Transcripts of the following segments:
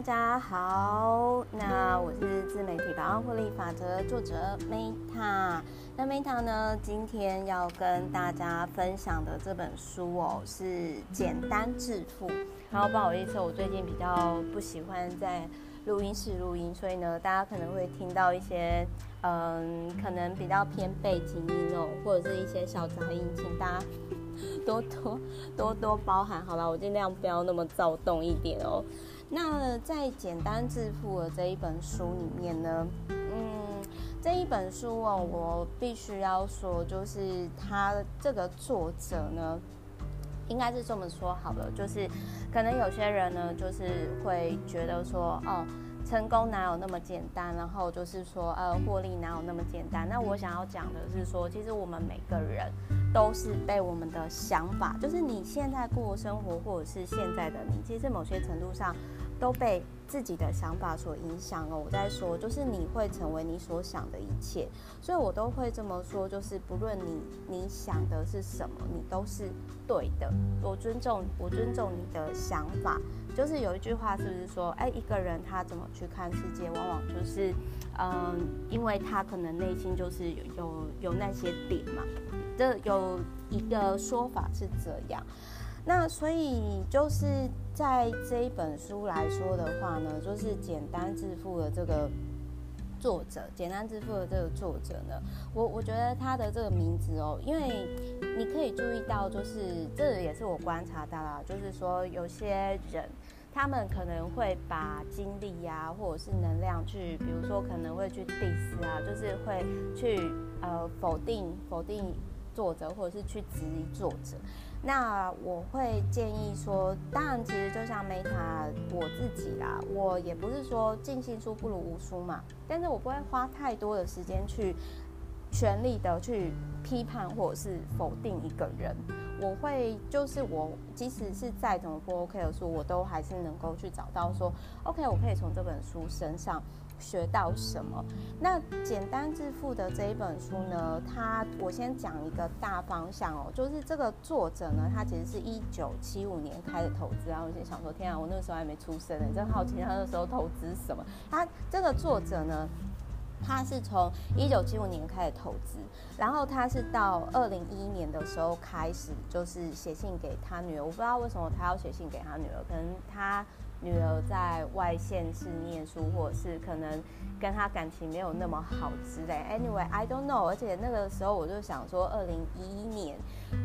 大家好，那我是自媒体百万获利法则作者 Meta。那 Meta 呢，今天要跟大家分享的这本书哦，是《简单致富》。然后不好意思，我最近比较不喜欢在录音室录音，所以呢，大家可能会听到一些嗯，可能比较偏背景音哦，或者是一些小杂音，请大家多多多多包涵。好了，我尽量不要那么躁动一点哦。那在《简单致富》的这一本书里面呢，嗯，这一本书哦，我必须要说，就是他这个作者呢。应该是这么说好了，就是可能有些人呢，就是会觉得说，哦，成功哪有那么简单？然后就是说，呃，获利哪有那么简单？那我想要讲的是说，其实我们每个人都是被我们的想法，就是你现在过生活，或者是现在的你，其实某些程度上。都被自己的想法所影响了。我在说，就是你会成为你所想的一切，所以我都会这么说，就是不论你你想的是什么，你都是对的。我尊重，我尊重你的想法。就是有一句话是不是说，哎，一个人他怎么去看世界，往往就是，嗯，因为他可能内心就是有有有那些点嘛。这有一个说法是这样。那所以就是在这一本书来说的话呢，就是《简单致富》的这个作者，《简单致富》的这个作者呢，我我觉得他的这个名字哦，因为你可以注意到，就是这也是我观察到啦，就是说有些人他们可能会把精力呀，或者是能量去，比如说可能会去 diss 啊，就是会去呃否定否定作者，或者是去质疑作者。那我会建议说，当然，其实就像 Meta 我自己啦，我也不是说尽信书不如无书嘛，但是我不会花太多的时间去全力的去批判或者是否定一个人。我会就是我即使是再怎么不 OK 的书，我都还是能够去找到说 OK，我可以从这本书身上。学到什么？那简单致富的这一本书呢？它我先讲一个大方向哦，就是这个作者呢，他其实是一九七五年开始投资，然后我就想说，天啊，我那个时候还没出生呢，真好奇他那时候投资什么。他这个作者呢，他是从一九七五年开始投资，然后他是到二零一一年的时候开始，就是写信给他女儿。我不知道为什么他要写信给他女儿，可能他。女儿在外县市念书，或者是可能跟她感情没有那么好之类。Anyway，I don't know。而且那个时候我就想说，二零一一年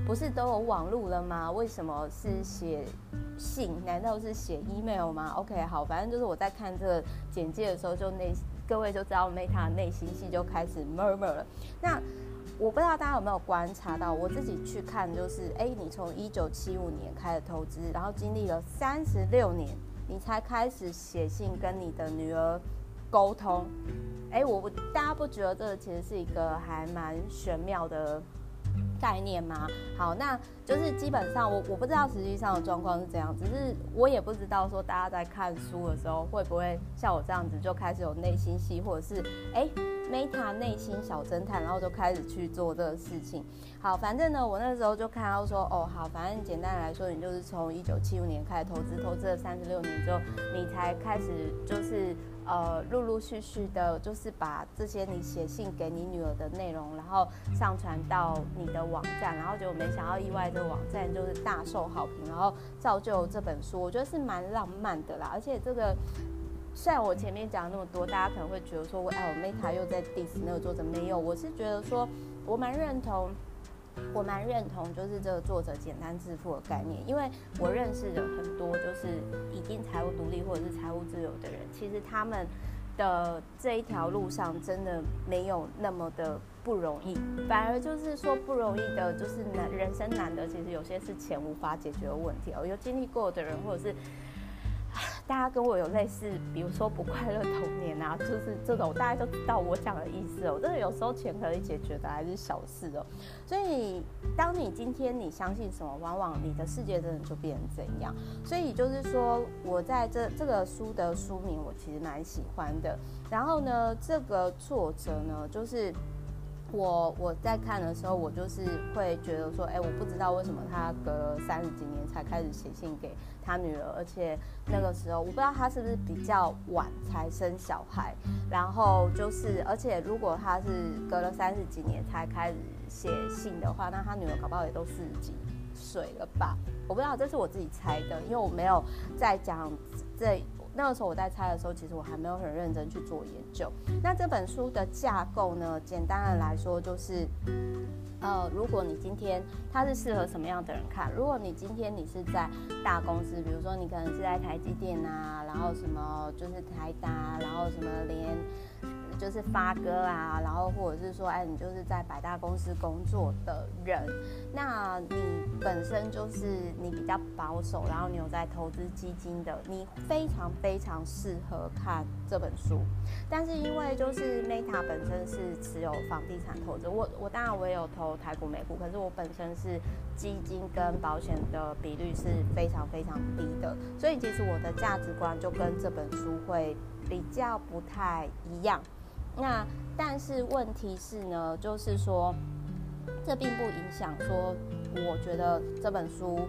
不是都有网路了吗？为什么是写信？难道是写 email 吗？OK，好，反正就是我在看这个简介的时候，就内各位就知道 Meta 内心戏就开始 murmur 了。那我不知道大家有没有观察到，我自己去看，就是哎，你从一九七五年开始投资，然后经历了三十六年。你才开始写信跟你的女儿沟通，哎，我大家不觉得这其实是一个还蛮玄妙的概念吗？好，那就是基本上我我不知道实际上的状况是怎样，只是我也不知道说大家在看书的时候会不会像我这样子就开始有内心戏，或者是哎。Meta 内心小侦探，然后就开始去做这个事情。好，反正呢，我那时候就看到说，哦，好，反正简单来说，你就是从一九七五年开始投资，投资了三十六年之后，你才开始就是呃，陆陆续续的，就是把这些你写信给你女儿的内容，然后上传到你的网站，然后结果没想到意外，这个网站就是大受好评，然后造就这本书，我觉得是蛮浪漫的啦，而且这个。虽然我前面讲那么多，大家可能会觉得说，哎，我 Meta 又在 diss 那个作者，没有，我是觉得说，我蛮认同，我蛮认同，就是这个作者简单致富的概念，因为我认识的很多就是已经财务独立或者是财务自由的人，其实他们的这一条路上真的没有那么的不容易，反而就是说不容易的，就是难，人生难得，其实有些是钱无法解决的问题哦，有经历过的人或者是。大家跟我有类似，比如说不快乐童年啊，就是这种，大家都知道我讲的意思哦。真的有时候钱可以解决的还是小事哦。所以，当你今天你相信什么，往往你的世界真的就变成怎样。所以就是说，我在这这个书的书名我其实蛮喜欢的。然后呢，这个作者呢，就是我我在看的时候，我就是会觉得说，哎，我不知道为什么他隔了三十几年才开始写信给他女儿，而且那个时候我不知道他是不是比较晚才生小孩，然后就是，而且如果他是隔了三十几年才开始写信的话，那他女儿搞不好也都四十几岁了吧？我不知道，这是我自己猜的，因为我没有在讲这。那个时候我在猜的时候，其实我还没有很认真去做研究。那这本书的架构呢，简单的来说就是，呃，如果你今天它是适合什么样的人看？如果你今天你是在大公司，比如说你可能是在台积电啊，然后什么就是台达，然后什么联。就是发哥啊，然后或者是说，哎，你就是在百大公司工作的人，那你本身就是你比较保守，然后你有在投资基金的，你非常非常适合看这本书。但是因为就是 Meta 本身是持有房地产投资，我我当然我也有投台股美股，可是我本身是基金跟保险的比率是非常非常低的，所以其实我的价值观就跟这本书会比较不太一样。那但是问题是呢，就是说，这并不影响说，我觉得这本书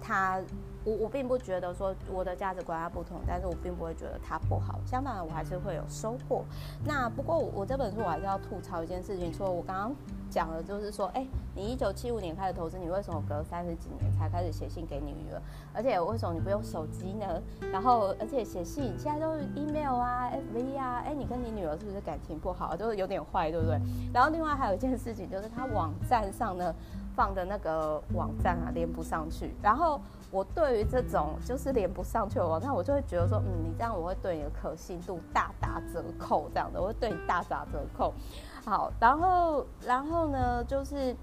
它，我我并不觉得说我的价值观它不同，但是我并不会觉得它不好，相反的我还是会有收获。那不过我，我这本书我还是要吐槽一件事情，说我刚刚。讲的就是说，哎，你一九七五年开始投资，你为什么隔三十几年才开始写信给你女儿？而且为什么你不用手机呢？然后，而且写信现在都是 email 啊、FB 啊，哎，你跟你女儿是不是感情不好？就是有点坏，对不对？然后另外还有一件事情，就是他网站上呢放的那个网站啊连不上去。然后我对于这种就是连不上去的网站，我就会觉得说，嗯，你这样我会对你的可信度大打折扣，这样的我会对你大打折扣。好，然后，然后呢，就是，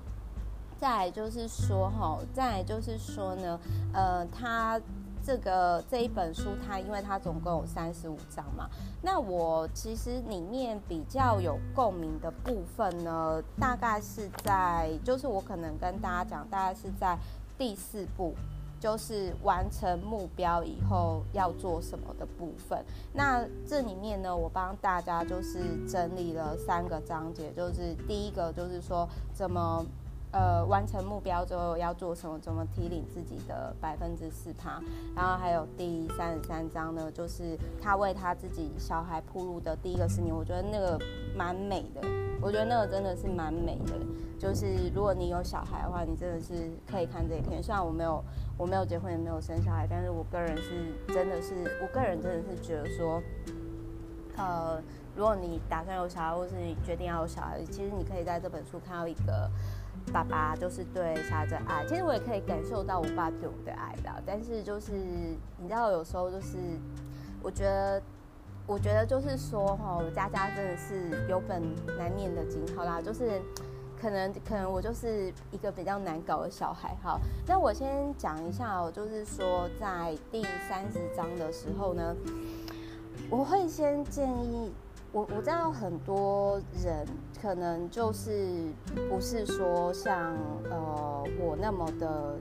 再来就是说，哈，再来就是说呢，呃，他这个这一本书，它因为它总共有三十五章嘛，那我其实里面比较有共鸣的部分呢，大概是在，就是我可能跟大家讲，大概是在第四步。就是完成目标以后要做什么的部分。那这里面呢，我帮大家就是整理了三个章节，就是第一个就是说怎么呃完成目标之后要做什么，怎么提领自己的百分之四趴。然后还有第三十三章呢，就是他为他自己小孩铺路的第一个十年，我觉得那个蛮美的，我觉得那个真的是蛮美的。就是如果你有小孩的话，你真的是可以看这一篇。虽然我没有。我没有结婚，也没有生小孩，但是我个人是真的是，我个人真的是觉得说，呃，如果你打算有小孩，或是你决定要有小孩，其实你可以在这本书看到一个爸爸就是对小孩的爱。其实我也可以感受到我爸对我的爱的，但是就是你知道，有时候就是我觉得，我觉得就是说哈，我家家真的是有本难念的经，好啦，就是。可能可能我就是一个比较难搞的小孩，哈，那我先讲一下哦，就是说在第三十章的时候呢，我会先建议我，我知道很多人可能就是不是说像呃我那么的，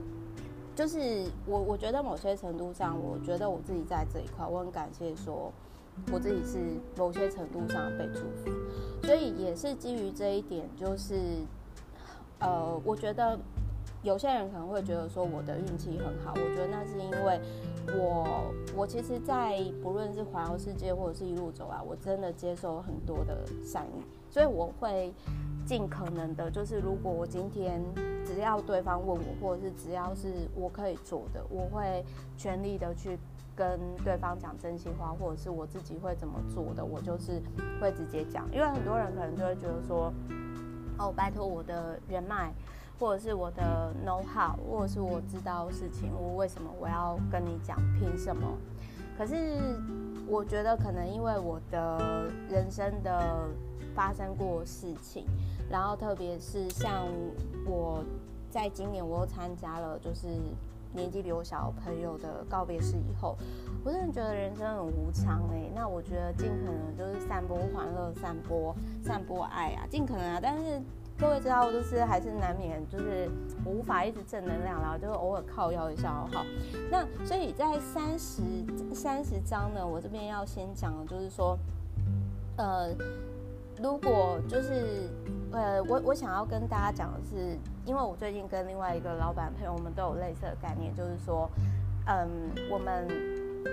就是我我觉得某些程度上，我觉得我自己在这一块，我很感谢说。我自己是某些程度上被祝福，所以也是基于这一点，就是，呃，我觉得有些人可能会觉得说我的运气很好，我觉得那是因为我，我其实，在不论是环游世界或者是一路走来，我真的接受很多的善意，所以我会尽可能的，就是如果我今天只要对方问我，或者是只要是我可以做的，我会全力的去。跟对方讲真心话，或者是我自己会怎么做的，我就是会直接讲。因为很多人可能就会觉得说，哦，拜托我的人脉，或者是我的 know how，或者是我知道事情，我为什么我要跟你讲？凭什么？可是我觉得可能因为我的人生的发生过事情，然后特别是像我在今年我又参加了就是。年纪比我小朋友的告别式以后，我真的觉得人生很无常哎、那我觉得尽可能就是散播欢乐、散播散播爱啊，尽可能啊。但是各位知道，就是还是难免就是无法一直正能量，然后就是偶尔靠腰一下好不好？那所以在三十三十章呢，我这边要先讲的就是说，呃，如果就是。呃，我我想要跟大家讲的是，因为我最近跟另外一个老板朋友，我们都有类似的概念，就是说，嗯，我们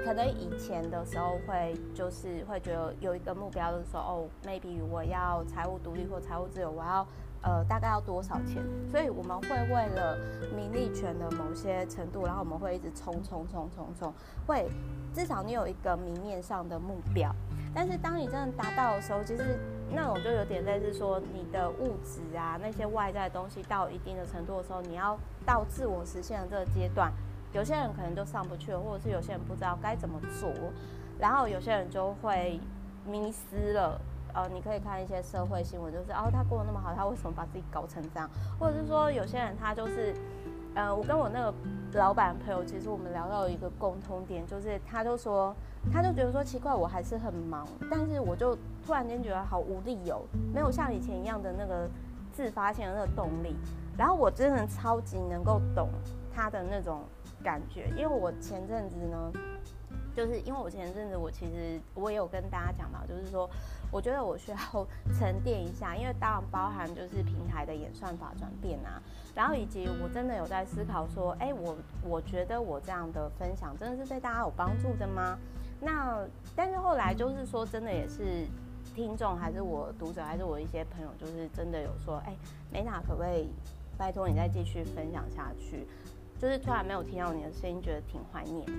可能以前的时候会就是会觉得有一个目标，就是说，哦，maybe 我要财务独立或财务自由，我要呃大概要多少钱？所以我们会为了名利权的某些程度，然后我们会一直冲冲冲冲冲，会至少你有一个明面上的目标。但是当你真的达到的时候，其实那种就有点类似说，你的物质啊，那些外在的东西到一定的程度的时候，你要到自我实现的这个阶段，有些人可能就上不去了，或者是有些人不知道该怎么做，然后有些人就会迷失了。呃，你可以看一些社会新闻，就是哦，他过得那么好，他为什么把自己搞成这样？或者是说，有些人他就是。呃，我跟我那个老板朋友，其实我们聊到一个共通点，就是他就说，他就觉得说奇怪，我还是很忙，但是我就突然间觉得好无力哦，没有像以前一样的那个自发性的那个动力。然后我真的超级能够懂他的那种感觉，因为我前阵子呢，就是因为我前阵子我其实我也有跟大家讲嘛，就是说。我觉得我需要 沉淀一下，因为当然包含就是平台的演算法转变啊，然后以及我真的有在思考说，哎，我我觉得我这样的分享真的是对大家有帮助的吗？那但是后来就是说，真的也是听众还是我读者还是我一些朋友，就是真的有说，哎，Meta 可不可以拜托你再继续分享下去？就是突然没有听到你的声音，觉得挺怀念的。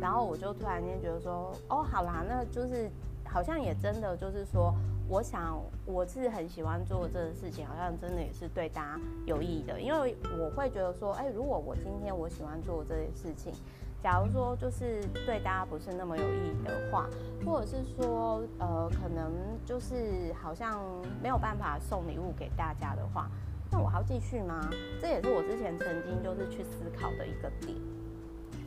然后我就突然间觉得说，哦，好啦，那就是。好像也真的就是说，我想我是很喜欢做这个事情，好像真的也是对大家有意义的。因为我会觉得说，哎，如果我今天我喜欢做这件事情，假如说就是对大家不是那么有意义的话，或者是说，呃，可能就是好像没有办法送礼物给大家的话，那我还要继续吗？这也是我之前曾经就是去思考的一个点，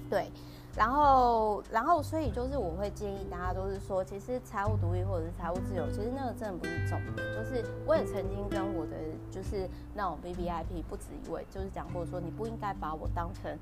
对。然后，然后，所以就是我会建议大家，都是说，其实财务独立或者是财务自由，其实那个真的不是重点。就是我也曾经跟我的就是那种 VVIP 不止一位，就是讲过说，你不应该把我当成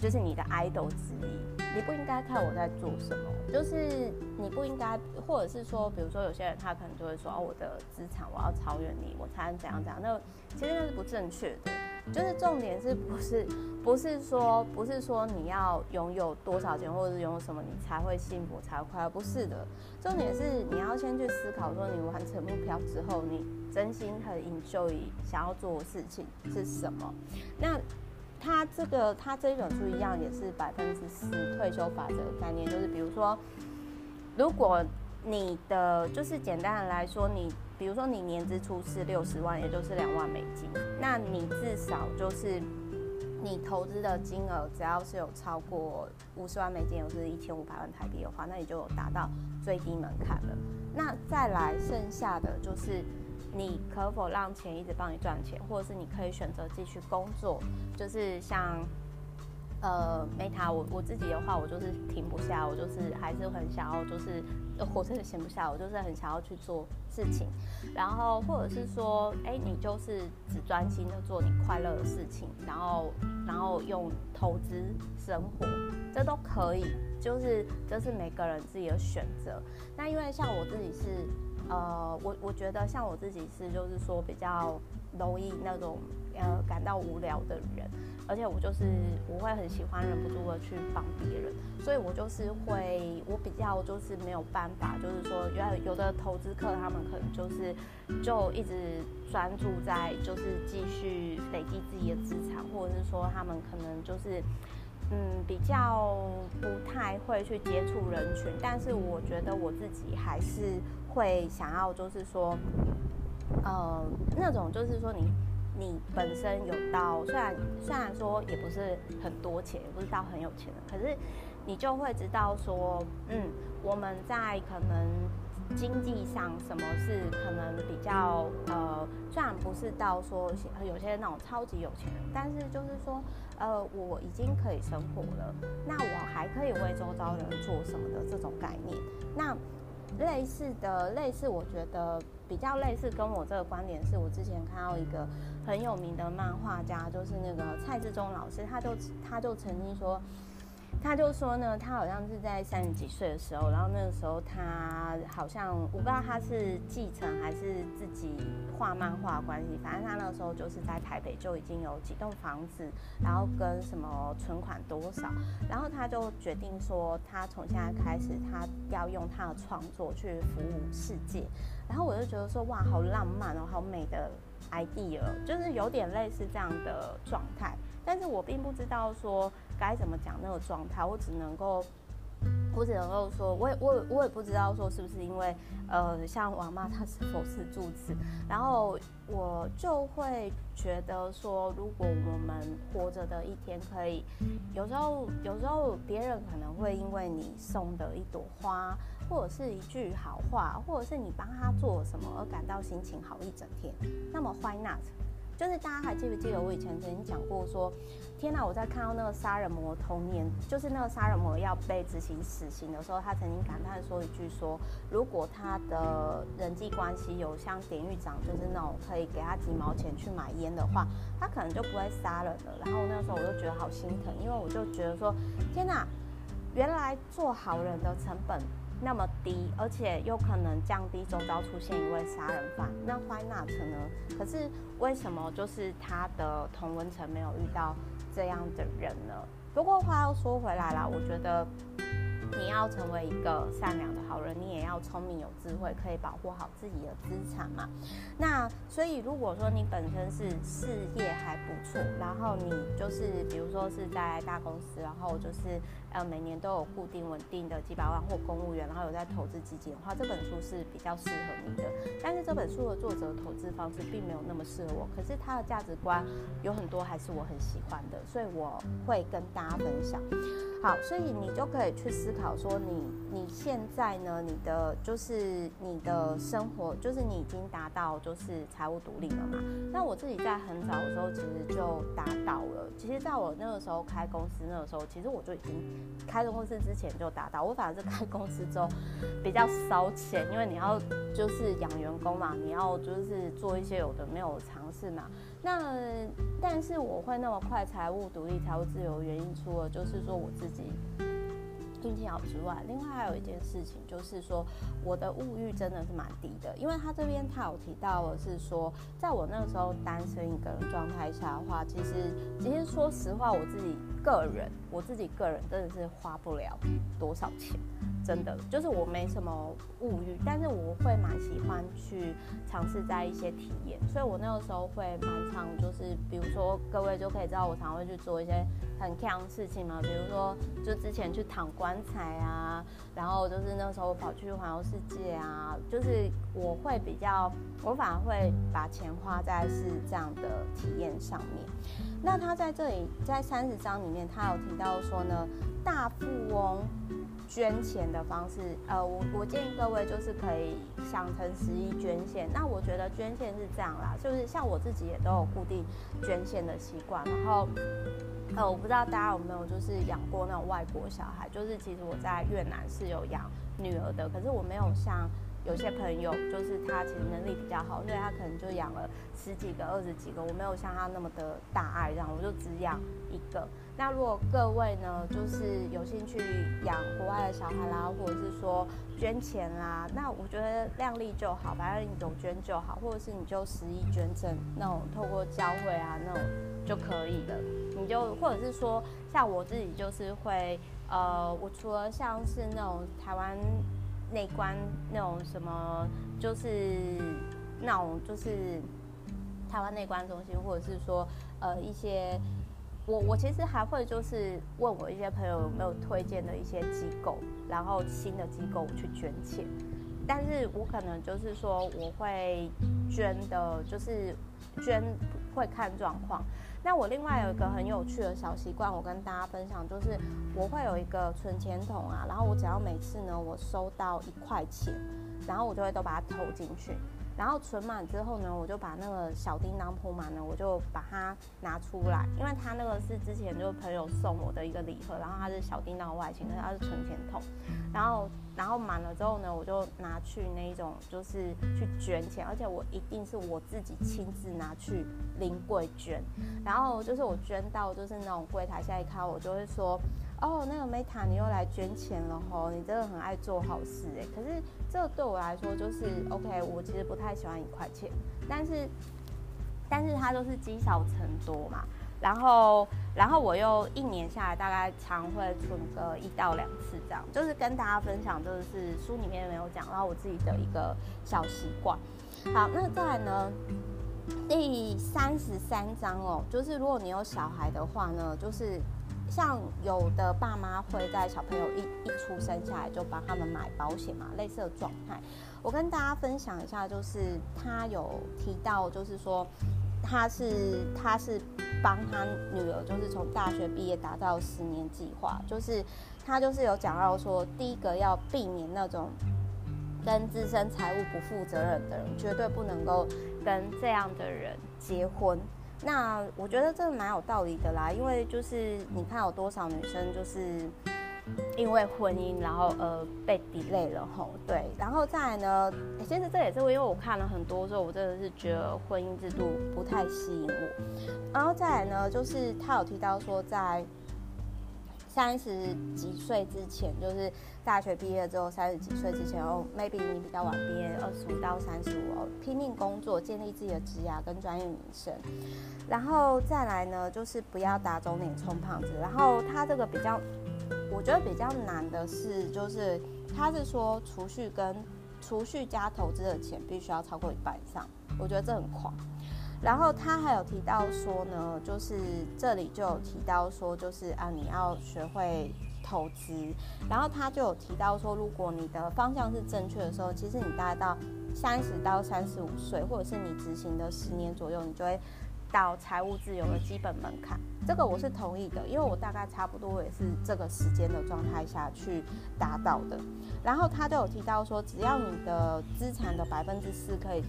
就是你的 idol 之一，你不应该看我在做什么，就是你不应该，或者是说，比如说有些人他可能就会说，哦，我的资产我要超越你，我才能怎样怎样，那其实那是不正确的。就是重点是不是不是说不是说你要拥有多少钱或者是拥有什么你才会幸福才会快乐，不是的。重点是你要先去思考说你完成目标之后，你真心很 enjoy 想要做的事情是什么。那他这个他这一本书一样也是百分之四退休法则的概念，就是比如说如果你的就是简单的来说你。比如说你年支出是六十万，也就是两万美金，那你至少就是你投资的金额只要是有超过五十万美金，也就是一千五百万台币的话，那你就有达到最低门槛了。那再来剩下的就是你可否让钱一直帮你赚钱，或者是你可以选择继续工作，就是像。呃，Meta，我我自己的话，我就是停不下，我就是还是很想要，就是我真的闲不下，我就是很想要去做事情，然后或者是说，哎，你就是只专心的做你快乐的事情，然后然后用投资生活，这都可以，就是这是每个人自己的选择。那因为像我自己是，呃，我我觉得像我自己是，就是说比较容易那种呃感到无聊的人。而且我就是我会很喜欢忍不住的去帮别人，所以我就是会我比较就是没有办法，就是说原来有的投资客他们可能就是就一直专注在就是继续累积自己的资产，或者是说他们可能就是嗯比较不太会去接触人群，但是我觉得我自己还是会想要就是说呃那种就是说你。你本身有到，虽然虽然说也不是很多钱，也不是到很有钱的，可是你就会知道说，嗯，我们在可能经济上什么是可能比较呃，虽然不是到说有些那种超级有钱人，但是就是说，呃，我已经可以生活了，那我还可以为周遭人做什么的这种概念，那。类似的，类似，我觉得比较类似，跟我这个观点是，我之前看到一个很有名的漫画家，就是那个蔡志忠老师，他就他就曾经说，他就说呢，他好像是在三十几岁的时候，然后那个时候他好像我不知道他是继承还是自己画漫画关系，反正他那个时候就是在台北就已经有几栋房子，然后跟什么存款多少，然后他就决定说，他从现在开始他要用他的创作去服务世界，然后我就觉得说，哇，好浪漫哦，好美的 idea，就是有点类似这样的状态。但是我并不知道说该怎么讲那个状态，我只能够，我只能够说，我也我我也不知道说是不是因为，呃，像王妈她是否是住持，然后我就会觉得说，如果我们活着的一天可以，有时候有时候别人可能会因为你送的一朵花，或者是一句好话，或者是你帮他做什么而感到心情好一整天，那么 why not？就是大家还记不记得我以前曾经讲过说，天哪！我在看到那个杀人魔童年，就是那个杀人魔要被执行死刑的时候，他曾经感叹说一句说，如果他的人际关系有像典狱长，就是那种可以给他几毛钱去买烟的话，他可能就不会杀人了。然后那时候我就觉得好心疼，因为我就觉得说，天哪！原来做好人的成本。那么低，而且又可能降低周遭出现一位杀人犯，那 why not 呢？可是为什么就是他的同文层没有遇到这样的人呢？不过话又说回来啦，我觉得。你要成为一个善良的好人，你也要聪明有智慧，可以保护好自己的资产嘛。那所以如果说你本身是事业还不错，然后你就是比如说是在大公司，然后就是呃每年都有固定稳定的几百万或公务员，然后有在投资基金的话，这本书是比较适合你的。但是这本书的作者投资方式并没有那么适合我，可是他的价值观有很多还是我很喜欢的，所以我会跟大家分享。好，所以你就可以去思考说你，你现在呢，你的就是你的生活，就是你已经达到就是财务独立了嘛？那我自己在很早的时候其实就达到了。其实在我那个时候开公司那个时候，其实我就已经开公司之前就达到。我反而是开公司之后比较烧钱，因为你要就是养员工嘛，你要就是做一些有的没有尝试嘛。那但是我会那么快财务独立、财务自由原因，除了就是说我自己运气好之外，另外还有一件事情就是说我的物欲真的是蛮低的，因为他这边他有提到的是说，在我那个时候单身一个人状态下的话，其实其实说实话，我自己个人我自己个人真的是花不了多少钱。真的就是我没什么物欲，但是我会蛮喜欢去尝试在一些体验，所以我那个时候会蛮常就是，比如说各位就可以知道，我常会去做一些很锵的事情嘛，比如说就之前去躺棺材啊，然后就是那时候跑去环游世界啊，就是我会比较，我反而会把钱花在是这样的体验上面。那他在这里在三十章里面，他有提到说呢，大富翁。捐钱的方式，呃，我我建议各位就是可以想成十一捐献。那我觉得捐献是这样啦，就是像我自己也都有固定捐献的习惯。然后，呃，我不知道大家有没有就是养过那种外国小孩，就是其实我在越南是有养女儿的，可是我没有像。有些朋友就是他其实能力比较好，所以他可能就养了十几个、二十几个。我没有像他那么的大爱，这样我就只养一个。那如果各位呢，就是有兴趣养国外的小孩啦，或者是说捐钱啦，那我觉得量力就好，反正你懂捐就好，或者是你就十亿捐赠那种，透过教会啊那种就可以了。你就或者是说，像我自己就是会，呃，我除了像是那种台湾。内观那种什么，就是那种就是台湾内观中心，或者是说呃一些，我我其实还会就是问我一些朋友有没有推荐的一些机构，然后新的机构去捐钱，但是我可能就是说我会捐的，就是捐会看状况。那我另外有一个很有趣的小习惯，我跟大家分享，就是我会有一个存钱筒啊，然后我只要每次呢，我收到一块钱，然后我就会都把它投进去。然后存满之后呢，我就把那个小叮当铺满呢，我就把它拿出来，因为它那个是之前就是朋友送我的一个礼盒，然后它是小叮当外形，可是它是存钱筒，然后然后满了之后呢，我就拿去那一种就是去捐钱，而且我一定是我自己亲自拿去临柜捐，然后就是我捐到就是那种柜台下一看，我就会说。哦，那个 Meta 你又来捐钱了吼，你真的很爱做好事哎。可是这个对我来说就是 OK，我其实不太喜欢一块钱，但是但是它就是积少成多嘛。然后然后我又一年下来大概常会存个一到两次这样，就是跟大家分享，就是书里面没有讲到我自己的一个小习惯。好，那再来呢？第三十三章哦，就是如果你有小孩的话呢，就是像有的爸妈会在小朋友一一出生下来就帮他们买保险嘛，类似的状态。我跟大家分享一下，就是他有提到，就是说他是他是帮他女儿，就是从大学毕业达到十年计划，就是他就是有讲到说，第一个要避免那种。跟自身财务不负责任的人，绝对不能够跟这样的人结婚。那我觉得这蛮有道理的啦，因为就是你看有多少女生就是因为婚姻，然后呃被比累了吼，对，然后再来呢，其实这也是因为我看了很多之后，我真的是觉得婚姻制度不太吸引我。然后再来呢，就是他有提到说在。三十几岁之前，就是大学毕业之后，三十几岁之前哦，maybe 你比较晚毕业，二十五到三十五哦，拼命工作，建立自己的职涯跟专业名声，然后再来呢，就是不要打肿脸充胖子。然后他这个比较，我觉得比较难的是，就是他是说储蓄跟储蓄加投资的钱必须要超过一半以上，我觉得这很狂。然后他还有提到说呢，就是这里就有提到说，就是啊，你要学会投资。然后他就有提到说，如果你的方向是正确的时候，其实你大概到三十到三十五岁，或者是你执行的十年左右，你就会到财务自由的基本门槛。这个我是同意的，因为我大概差不多也是这个时间的状态下去达到的。然后他都有提到说，只要你的资产的百分之四可以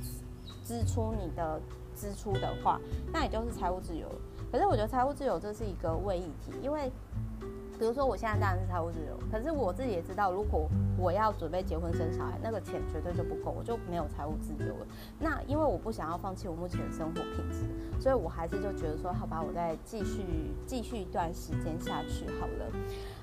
支出你的。支出的话，那也就是财务自由。可是我觉得财务自由这是一个伪议题，因为比如说我现在当然是财务自由，可是我自己也知道，如果我要准备结婚生小孩，那个钱绝对就不够，我就没有财务自由了。那因为我不想要放弃我目前的生活品质，所以我还是就觉得说，好吧，我再继续继续一段时间下去好了。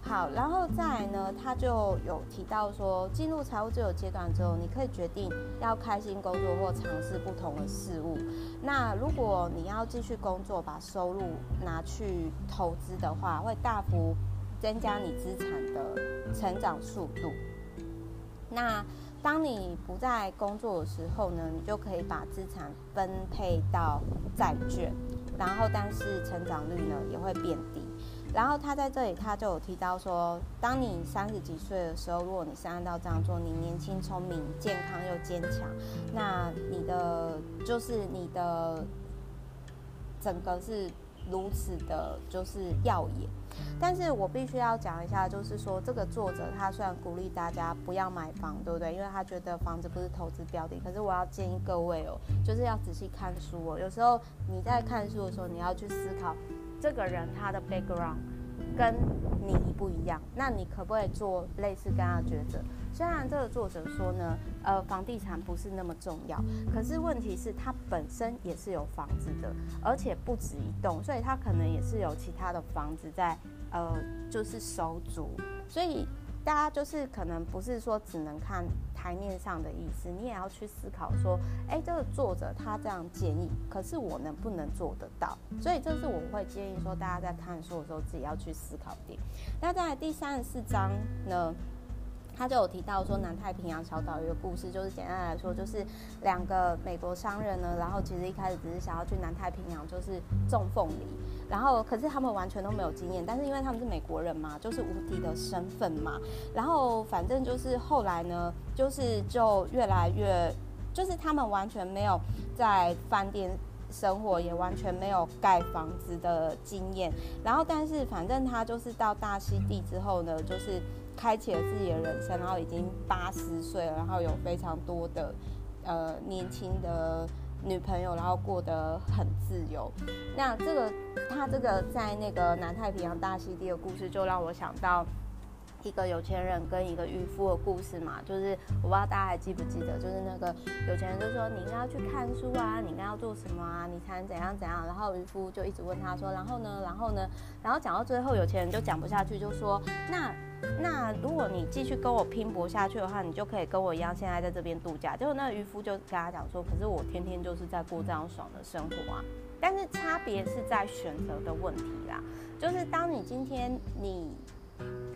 好，然后再来呢，他就有提到说，进入财务自由阶段之后，你可以决定要开心工作或尝试不同的事物。那如果你要继续工作，把收入拿去投资的话，会大幅增加你资产的成长速度。那当你不再工作的时候呢，你就可以把资产分配到债券，然后但是成长率呢也会变低。然后他在这里，他就有提到说，当你三十几岁的时候，如果你是按照这样做，你年轻、聪明、健康又坚强，那你的就是你的整个是如此的，就是耀眼。但是我必须要讲一下，就是说这个作者他虽然鼓励大家不要买房，对不对？因为他觉得房子不是投资标的。可是我要建议各位哦，就是要仔细看书哦。有时候你在看书的时候，你要去思考。这个人他的 background 跟你不一样，那你可不可以做类似跟他抉择？虽然这个作者说呢，呃，房地产不是那么重要，可是问题是他本身也是有房子的，而且不止一栋，所以他可能也是有其他的房子在，呃，就是收租，所以。大家就是可能不是说只能看台面上的意思，你也要去思考说，诶，这个作者他这样建议，可是我能不能做得到？所以这是我会建议说，大家在看书的时候自己要去思考点。那在第三十四章呢，他就有提到说南太平洋小岛一个故事，就是简单来说，就是两个美国商人呢，然后其实一开始只是想要去南太平洋，就是种凤梨。然后，可是他们完全都没有经验，但是因为他们是美国人嘛，就是无敌的身份嘛。然后，反正就是后来呢，就是就越来越，就是他们完全没有在饭店生活，也完全没有盖房子的经验。然后，但是反正他就是到大溪地之后呢，就是开启了自己的人生，然后已经八十岁了，然后有非常多的呃年轻的。女朋友，然后过得很自由。那这个他这个在那个南太平洋大溪地的故事，就让我想到一个有钱人跟一个渔夫的故事嘛，就是我不知道大家还记不记得，就是那个有钱人就说你应该要去看书啊，你应该要做什么啊，你才能怎样怎样，然后渔夫就一直问他说，然后呢，然后呢，然后讲到最后，有钱人就讲不下去，就说那那如果你继续跟我拼搏下去的话，你就可以跟我一样现在在这边度假。结果那个渔夫就跟他讲说，可是我天天就是在过这样爽的生活啊。但是差别是在选择的问题啦，就是当你今天你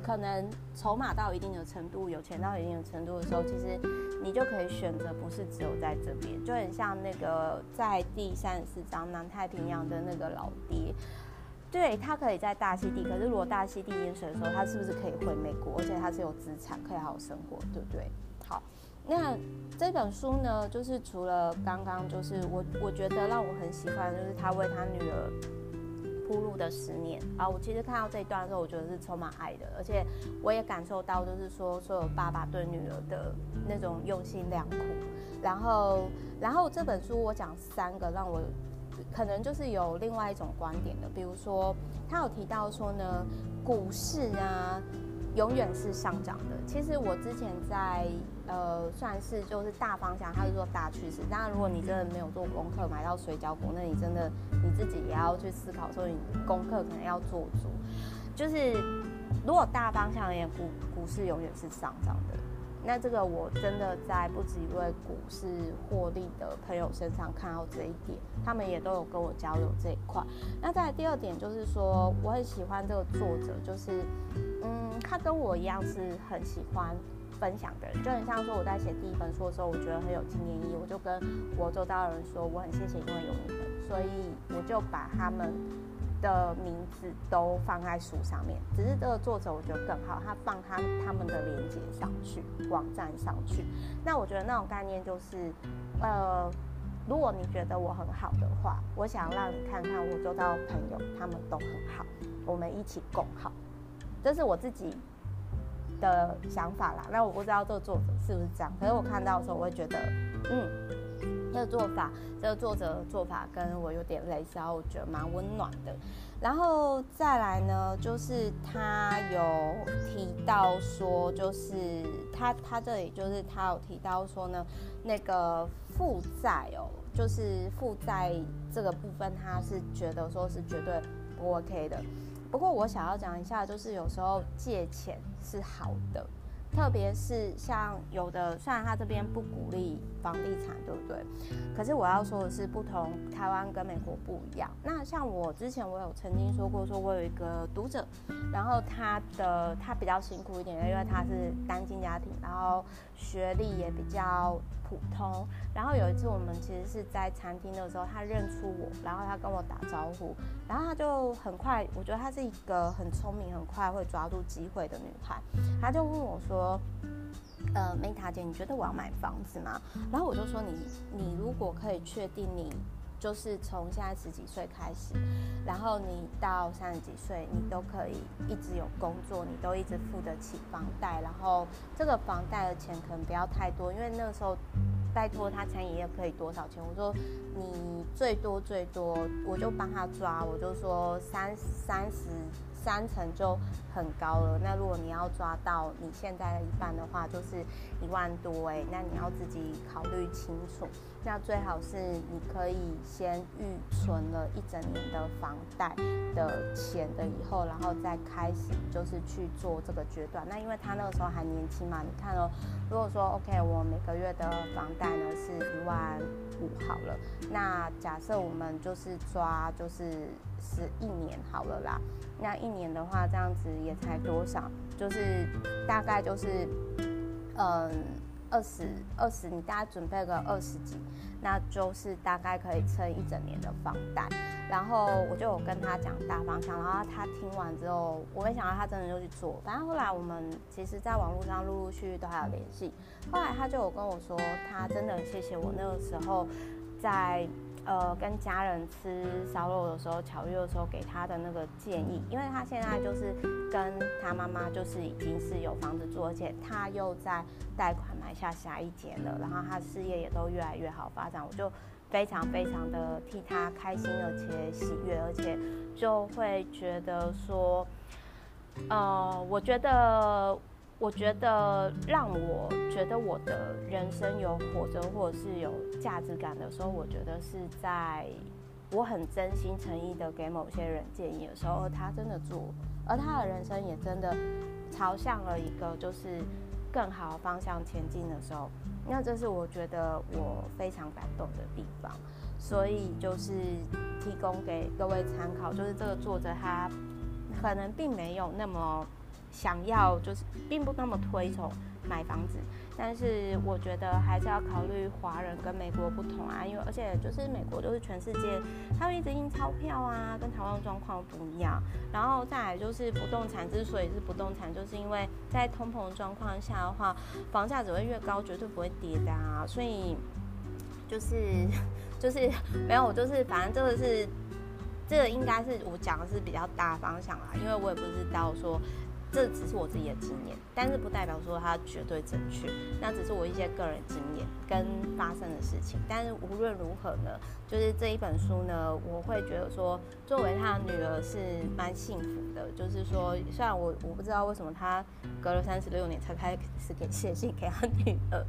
可能筹码到一定的程度，有钱到一定的程度的时候，其实你就可以选择不是只有在这边，就很像那个在第三十四章南太平洋的那个老爹，对，他可以在大溪地，可是如果大溪地淹水的时候，他是不是可以回美国？而且他是有资产，可以好好生活，对不对？好。那这本书呢，就是除了刚刚，就是我我觉得让我很喜欢，就是他为他女儿铺路的十年啊。我其实看到这一段的时候，我觉得是充满爱的，而且我也感受到，就是说所有爸爸对女儿的那种用心良苦。然后，然后这本书我讲三个让我可能就是有另外一种观点的，比如说他有提到说呢，股市啊。永远是上涨的。其实我之前在呃，算是就是大方向，他是说大趋势。当然，如果你真的没有做功课买到水饺股，那你真的你自己也要去思考，说你功课可能要做足。就是如果大方向而言，股股市永远是上涨的。那这个我真的在不止一位股市获利的朋友身上看到这一点，他们也都有跟我交流这一块。那再来第二点就是说，我很喜欢这个作者，就是嗯，他跟我一样是很喜欢分享的人，就很像说我在写第一本书的时候，我觉得很有纪念意义，我就跟我周遭的人说，我很谢谢，因为有你们，所以我就把他们。的名字都放在书上面，只是这个作者我觉得更好，他放他他们的连接上去，网站上去。那我觉得那种概念就是，呃，如果你觉得我很好的话，我想让你看看我周遭的朋友他们都很好，我们一起共好，这是我自己的想法啦。那我不知道这个作者是不是这样，可是我看到的时候我会觉得，嗯。这个做法，这个作者的做法跟我有点类似，然后我觉得蛮温暖的。然后再来呢，就是他有提到说，就是他他这里就是他有提到说呢，那个负债哦，就是负债这个部分，他是觉得说是绝对不 OK 的。不过我想要讲一下，就是有时候借钱是好的。特别是像有的，虽然他这边不鼓励房地产，对不对？可是我要说的是，不同台湾跟美国不一样。那像我之前我有曾经说过，说我有一个读者，然后他的他比较辛苦一点，因为他是单亲家庭，然后学历也比较普通。然后有一次我们其实是在餐厅的时候，他认出我，然后他跟我打招呼，然后他就很快，我觉得他是一个很聪明、很快会抓住机会的女孩，他就问我说。呃，梅塔姐，你觉得我要买房子吗？然后我就说，你你如果可以确定你就是从现在十几岁开始，然后你到三十几岁，你都可以一直有工作，你都一直付得起房贷，然后这个房贷的钱可能不要太多，因为那时候拜托他餐饮业可以多少钱？我说你最多最多，我就帮他抓，我就说三三十。三成就很高了，那如果你要抓到你现在的一半的话，就是一万多哎，那你要自己考虑清楚。那最好是你可以先预存了一整年的房贷的钱的以后，然后再开始就是去做这个决断。那因为他那个时候还年轻嘛，你看哦，如果说 OK，我每个月的房贷呢是一万五好了，那假设我们就是抓就是是一年好了啦，那一年的话这样子也才多少，就是大概就是嗯。二十二十，你大概准备个二十几，那就是大概可以撑一整年的房贷。然后我就有跟他讲大方向，然后他听完之后，我没想到他真的就去做。反正后来我们其实在网络上陆陆续续都还有联系。后来他就有跟我说，他真的很谢谢我那个时候在。呃，跟家人吃烧肉的时候，巧遇的时候给他的那个建议，因为他现在就是跟他妈妈就是已经是有房子住，而且他又在贷款买下下一间了，然后他事业也都越来越好发展，我就非常非常的替他开心，而且喜悦，而且就会觉得说。呃，我觉得，我觉得让我觉得我的人生有活着或者是有价值感的时候，我觉得是在我很真心诚意的给某些人建议的时候，而他真的做，而他的人生也真的朝向了一个就是更好的方向前进的时候，那这是我觉得我非常感动的地方。所以就是提供给各位参考，就是这个作者他可能并没有那么想要，就是并不那么推崇买房子，但是我觉得还是要考虑华人跟美国不同啊，因为而且就是美国就是全世界，他们一直印钞票啊，跟台湾状况不一样。然后再来就是不动产之所以是不动产，就是因为在通膨状况下的话，房价只会越高，绝对不会跌的啊，所以就是。就是没有，就是反正这个是，这个应该是我讲的是比较大方向啦，因为我也不知道说。这只是我自己的经验，但是不代表说它绝对正确。那只是我一些个人经验跟发生的事情。但是无论如何呢，就是这一本书呢，我会觉得说，作为他的女儿是蛮幸福的。就是说，虽然我我不知道为什么他隔了三十六年才开始给写信给他女儿。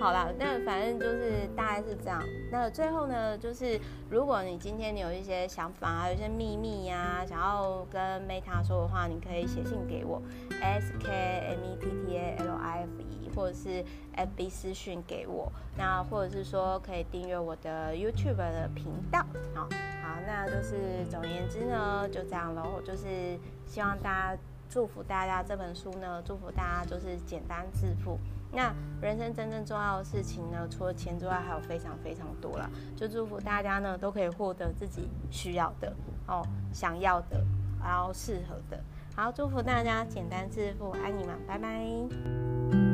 好啦，那反正就是大概是这样。那最后呢，就是如果你今天你有一些想法啊，有一些秘密呀、想要跟 Meta 说的话，你可以写信给我。S K M E T T A L I F E，或者是 F B 私讯给我，那或者是说可以订阅我的 YouTube 的频道，好，好，那就是总言之呢，就这样喽，就是希望大家祝福大家这本书呢，祝福大家就是简单致富。那人生真正重要的事情呢，除了钱之外，还有非常非常多了，就祝福大家呢都可以获得自己需要的哦，想要的，然后适合的。好，祝福大家简单致富，爱你们，拜拜。